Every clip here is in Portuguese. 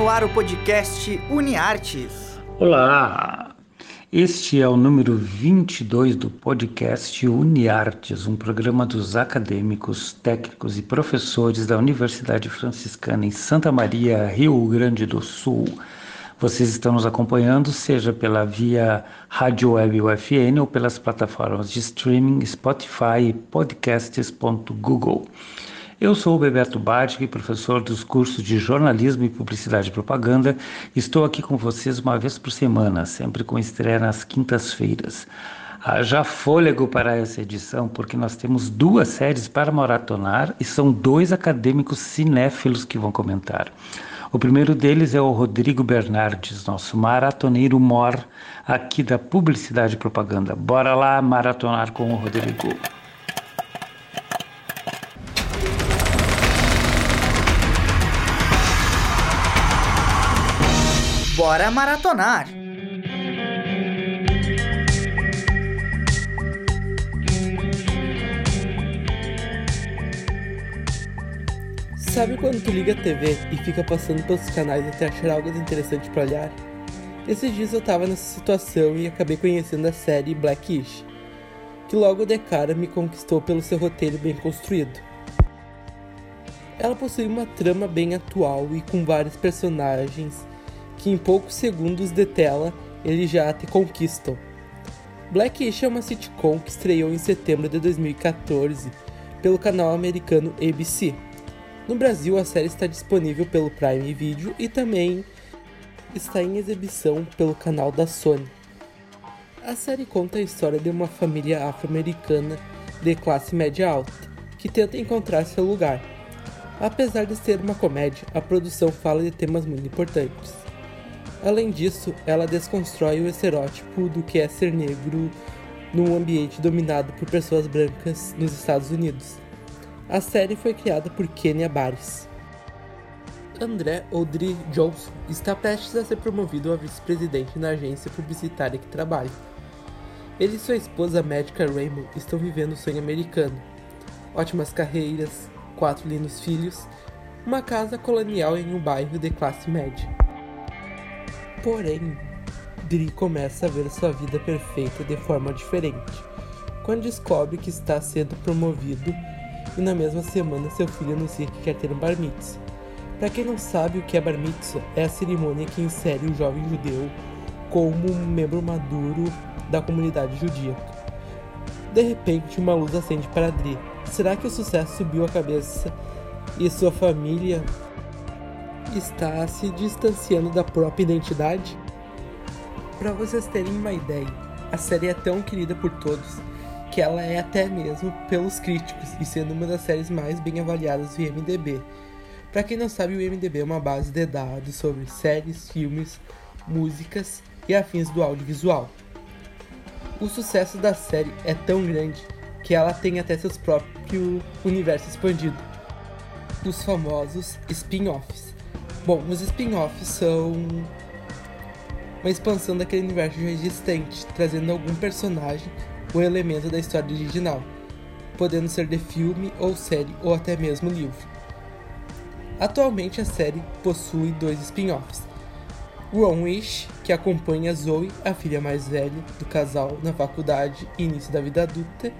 no ar o podcast UniArtes. Olá! Este é o número 22 do podcast UniArtes, um programa dos acadêmicos, técnicos e professores da Universidade Franciscana em Santa Maria, Rio Grande do Sul. Vocês estão nos acompanhando, seja pela via Rádio Web UFN ou pelas plataformas de streaming Spotify e podcasts.google. Eu sou o Beberto Bartig, professor dos cursos de jornalismo e publicidade e propaganda. Estou aqui com vocês uma vez por semana, sempre com estreia nas quintas-feiras. Haja fôlego para essa edição, porque nós temos duas séries para maratonar e são dois acadêmicos cinéfilos que vão comentar. O primeiro deles é o Rodrigo Bernardes, nosso maratoneiro mor aqui da Publicidade e Propaganda. Bora lá maratonar com o Rodrigo. Bora maratonar! Sabe quando tu liga a TV e fica passando pelos canais até achar algo interessante para olhar? Esses dias eu tava nessa situação e acabei conhecendo a série Blackish, que logo de cara me conquistou pelo seu roteiro bem construído. Ela possui uma trama bem atual e com vários personagens que em poucos segundos de tela eles já te conquistam. Blackish é uma sitcom que estreou em setembro de 2014 pelo canal americano ABC. No Brasil, a série está disponível pelo Prime Video e também está em exibição pelo canal da Sony. A série conta a história de uma família afro-americana de classe média alta que tenta encontrar seu lugar. Apesar de ser uma comédia, a produção fala de temas muito importantes. Além disso, ela desconstrói o estereótipo do que é ser negro num ambiente dominado por pessoas brancas nos Estados Unidos. A série foi criada por Kenya Barris. André Audrey Johnson está prestes a ser promovido a vice-presidente na agência publicitária que trabalha. Ele e sua esposa médica Rainbow estão vivendo o sonho americano. Ótimas carreiras, quatro lindos filhos, uma casa colonial em um bairro de classe média. Porém, Dri começa a ver sua vida perfeita de forma diferente, quando descobre que está sendo promovido e na mesma semana seu filho anuncia que quer ter um bar mitzvah. Para quem não sabe o que é bar mitzvah, é a cerimônia que insere o jovem judeu como um membro maduro da comunidade judia. De repente, uma luz acende para Dri. Será que o sucesso subiu a cabeça e sua família está se distanciando da própria identidade? Para vocês terem uma ideia, a série é tão querida por todos que ela é até mesmo pelos críticos e sendo uma das séries mais bem avaliadas do IMDb. Para quem não sabe, o IMDb é uma base de dados sobre séries, filmes, músicas e afins do audiovisual. O sucesso da série é tão grande que ela tem até seus próprio universo expandido, os famosos spin-offs. Bom, os spin-offs são uma expansão daquele universo já existente, trazendo algum personagem ou elemento da história original, podendo ser de filme ou série ou até mesmo livro. Atualmente a série possui dois spin-offs. One Wish, que acompanha Zoe, a filha mais velha do casal na faculdade e início da vida adulta,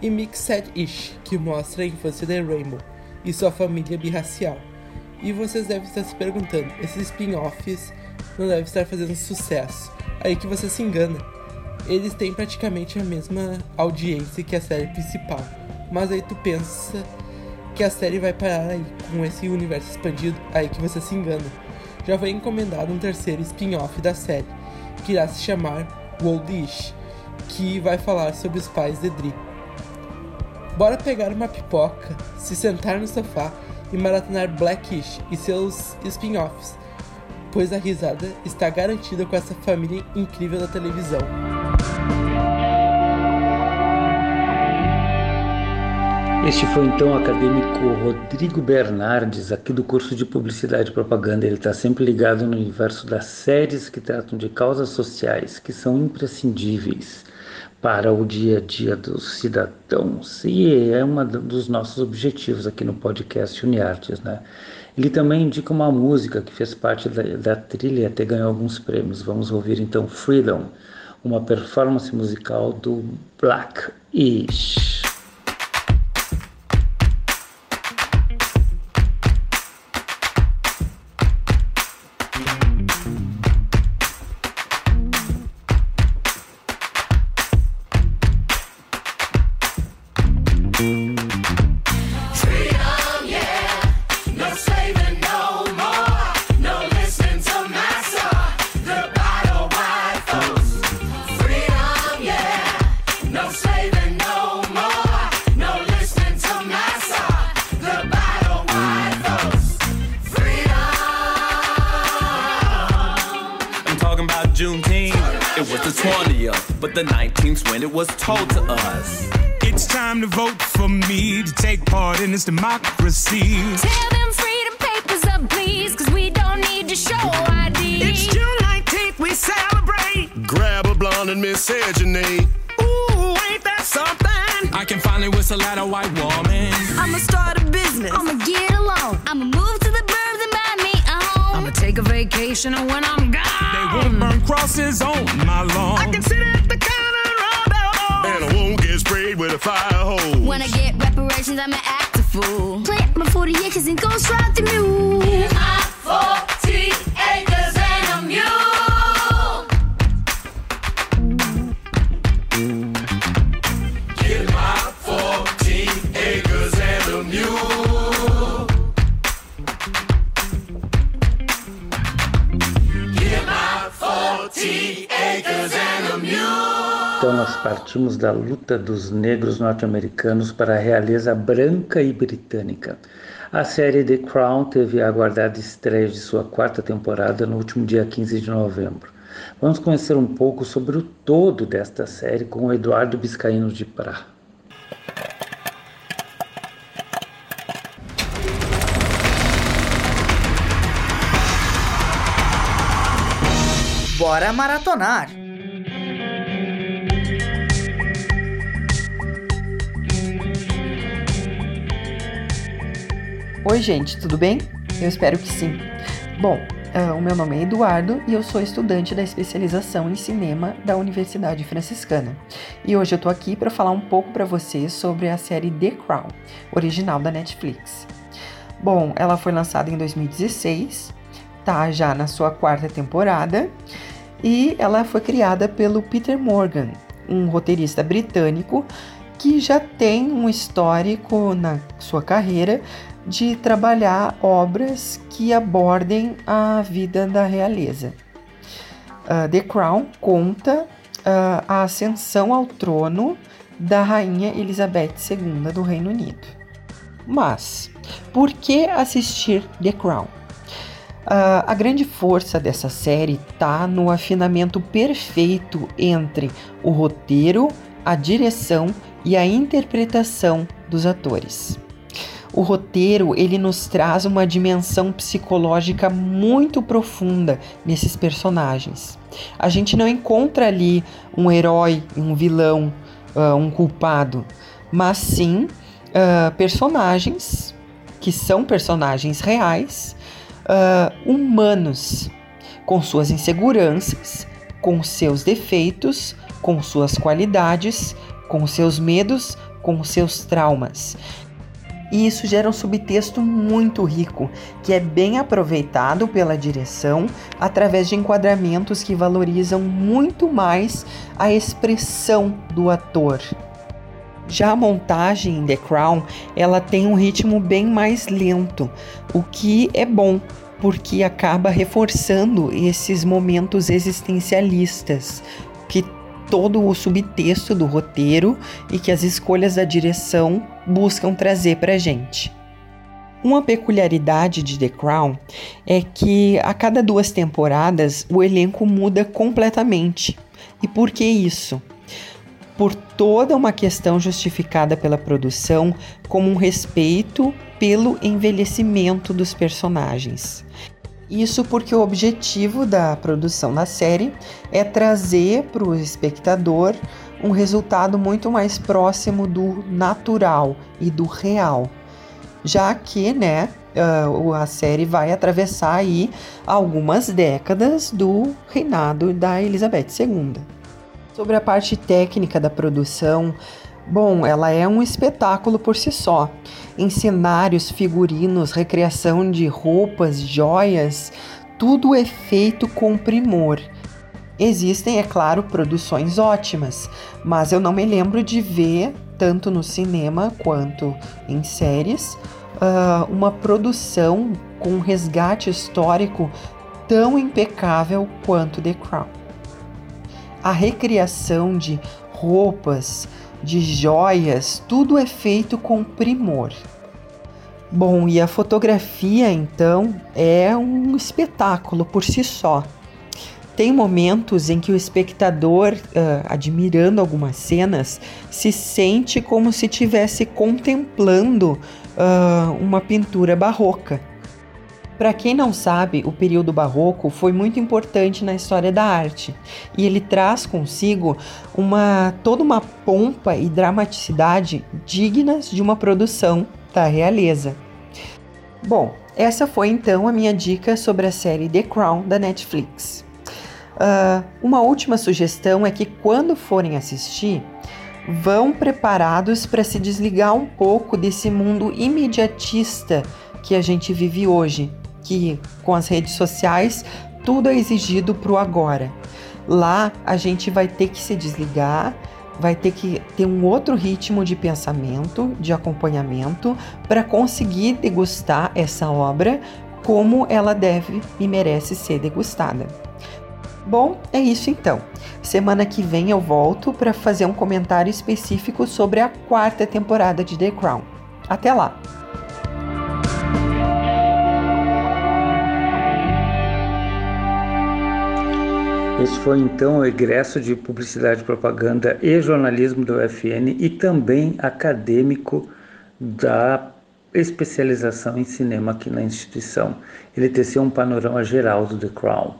e Mixed Ish, que mostra a infância de Rainbow e sua família birracial. E vocês devem estar se perguntando, esses spin-offs não devem estar fazendo sucesso. Aí que você se engana. Eles têm praticamente a mesma audiência que a série principal. Mas aí tu pensa que a série vai parar aí com esse universo expandido, aí que você se engana. Já foi encomendado um terceiro spin-off da série, que irá se chamar Woldish, que vai falar sobre os pais de Dri. Bora pegar uma pipoca, se sentar no sofá e maratonar Blackish e seus spin-offs, pois a risada está garantida com essa família incrível da televisão. Este foi então o acadêmico Rodrigo Bernardes, aqui do curso de Publicidade e Propaganda. Ele está sempre ligado no universo das séries que tratam de causas sociais que são imprescindíveis para o dia a dia dos cidadãos. E é um dos nossos objetivos aqui no podcast Uniartes, né? Ele também indica uma música que fez parte da, da trilha e até ganhou alguns prêmios. Vamos ouvir então Freedom, uma performance musical do Black Ish. It was told to us. It's time to vote for me to take part in this democracy. Tell them freedom papers up, please, cause we don't need to show ID. It's June 19th, we celebrate. Grab a blonde and miscegenate. Ooh, ain't that something? I can finally whistle at a white woman. I'ma start a business. I'ma get along. I'ma move to the burbs and buy me a home. I'ma take a vacation and when I'm gone. They won't burn crosses on my lawn. I can sit at the counter all And I won't get sprayed with a fire hose. When I get reparations, I'ma act a fool. Plant my 40 acres and go strike the mule. My 40 Então nós partimos da luta dos negros norte-americanos para a realeza branca e britânica. A série The Crown teve a aguardada estreia de sua quarta temporada no último dia 15 de novembro. Vamos conhecer um pouco sobre o todo desta série com o Eduardo Biscaíno de Prá. Bora maratonar! Oi, gente, tudo bem? Eu espero que sim. Bom, ah, o meu nome é Eduardo e eu sou estudante da especialização em cinema da Universidade Franciscana. E hoje eu tô aqui para falar um pouco para vocês sobre a série The Crown, original da Netflix. Bom, ela foi lançada em 2016, tá já na sua quarta temporada e ela foi criada pelo Peter Morgan, um roteirista britânico que já tem um histórico na sua carreira de trabalhar obras que abordem a vida da realeza. Uh, The Crown conta uh, a ascensão ao trono da rainha Elizabeth II do Reino Unido. Mas, por que assistir The Crown? Uh, a grande força dessa série está no afinamento perfeito entre o roteiro, a direção e a interpretação dos atores. O roteiro ele nos traz uma dimensão psicológica muito profunda nesses personagens. A gente não encontra ali um herói, um vilão, uh, um culpado, mas sim uh, personagens que são personagens reais, uh, humanos, com suas inseguranças, com seus defeitos, com suas qualidades, com seus medos, com seus traumas. E isso gera um subtexto muito rico, que é bem aproveitado pela direção através de enquadramentos que valorizam muito mais a expressão do ator. Já a montagem em The Crown, ela tem um ritmo bem mais lento, o que é bom, porque acaba reforçando esses momentos existencialistas que todo o subtexto do roteiro e que as escolhas da direção buscam trazer para a gente. Uma peculiaridade de The Crown é que a cada duas temporadas o elenco muda completamente. E por que isso? Por toda uma questão justificada pela produção como um respeito pelo envelhecimento dos personagens. Isso porque o objetivo da produção da série é trazer para o espectador um resultado muito mais próximo do natural e do real, já que, né, uh, a série vai atravessar aí algumas décadas do reinado da Elizabeth II. Sobre a parte técnica da produção, bom, ela é um espetáculo por si só. Em cenários, figurinos, recriação de roupas, joias, tudo é feito com primor. Existem, é claro, produções ótimas, mas eu não me lembro de ver, tanto no cinema quanto em séries, uh, uma produção com resgate histórico tão impecável quanto The Crown. A recriação de roupas, de joias, tudo é feito com primor. Bom, e a fotografia então é um espetáculo por si só. Tem momentos em que o espectador, uh, admirando algumas cenas, se sente como se estivesse contemplando uh, uma pintura barroca. Para quem não sabe, o período barroco foi muito importante na história da arte e ele traz consigo uma toda uma pompa e dramaticidade dignas de uma produção da realeza. Bom, essa foi então a minha dica sobre a série The Crown da Netflix. Uh, uma última sugestão é que quando forem assistir, vão preparados para se desligar um pouco desse mundo imediatista que a gente vive hoje, que com as redes sociais tudo é exigido para o agora. Lá a gente vai ter que se desligar, vai ter que ter um outro ritmo de pensamento, de acompanhamento, para conseguir degustar essa obra como ela deve e merece ser degustada. Bom, é isso então. Semana que vem eu volto para fazer um comentário específico sobre a quarta temporada de The Crown. Até lá! Este foi então o egresso de Publicidade, Propaganda e Jornalismo do UFN e também acadêmico da especialização em cinema aqui na instituição. Ele teceu um panorama geral do The Crown.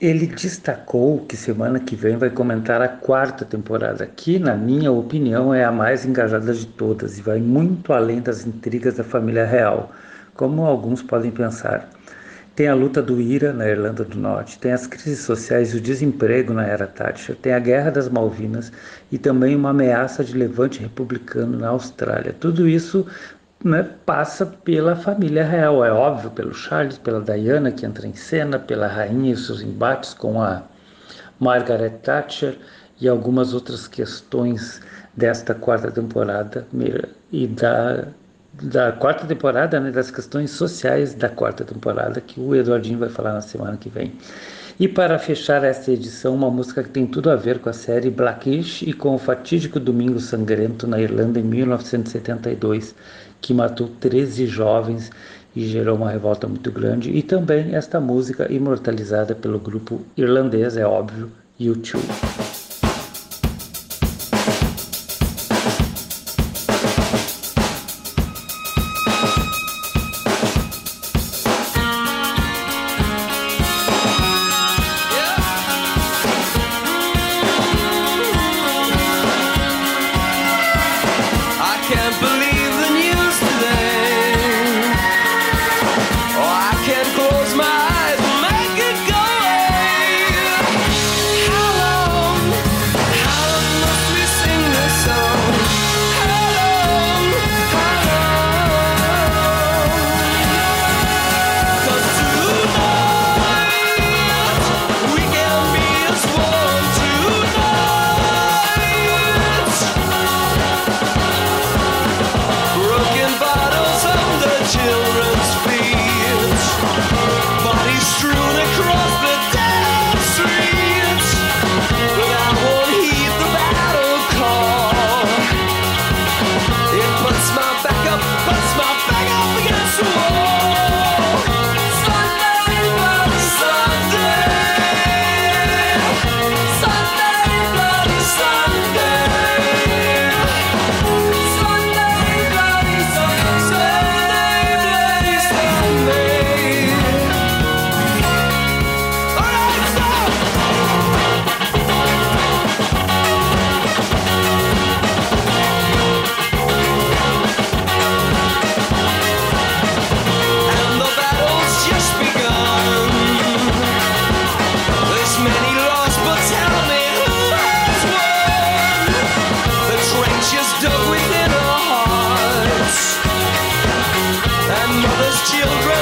Ele destacou que semana que vem vai comentar a quarta temporada, que, na minha opinião, é a mais engajada de todas e vai muito além das intrigas da família real, como alguns podem pensar. Tem a luta do IRA na Irlanda do Norte, tem as crises sociais e o desemprego na era Thatcher, tem a Guerra das Malvinas e também uma ameaça de levante republicano na Austrália. Tudo isso né, passa pela família real, é óbvio, pelo Charles, pela Diana que entra em cena, pela rainha e seus embates com a Margaret Thatcher e algumas outras questões desta quarta temporada e da, da quarta temporada, né, das questões sociais da quarta temporada que o Eduardinho vai falar na semana que vem. E para fechar esta edição, uma música que tem tudo a ver com a série Blackish e com o fatídico Domingo Sangrento na Irlanda em 1972, que matou 13 jovens e gerou uma revolta muito grande, e também esta música imortalizada pelo grupo irlandês, é óbvio, U2. children.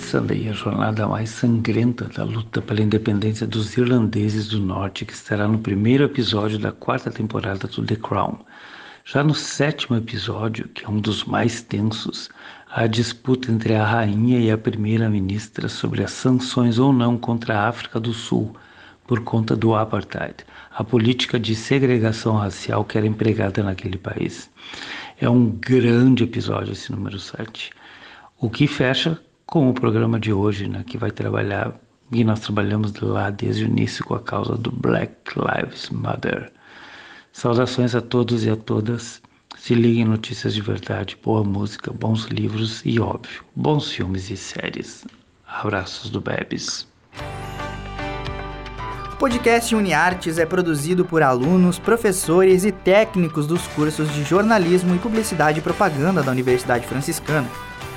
Bloody Sunday, a jornada mais sangrenta da luta pela independência dos irlandeses do norte, que estará no primeiro episódio da quarta temporada do The Crown. Já no sétimo episódio, que é um dos mais tensos, há a disputa entre a rainha e a primeira-ministra sobre as sanções ou não contra a África do Sul por conta do apartheid, a política de segregação racial que era empregada naquele país. É um grande episódio esse número 7. O que fecha com o programa de hoje, né, que vai trabalhar, e nós trabalhamos lá desde o início com a causa do Black Lives Matter. Saudações a todos e a todas. Se liguem em notícias de verdade, boa música, bons livros e, óbvio, bons filmes e séries. Abraços do Bebes. O podcast UniArtes é produzido por alunos, professores e técnicos dos cursos de jornalismo e publicidade e propaganda da Universidade Franciscana.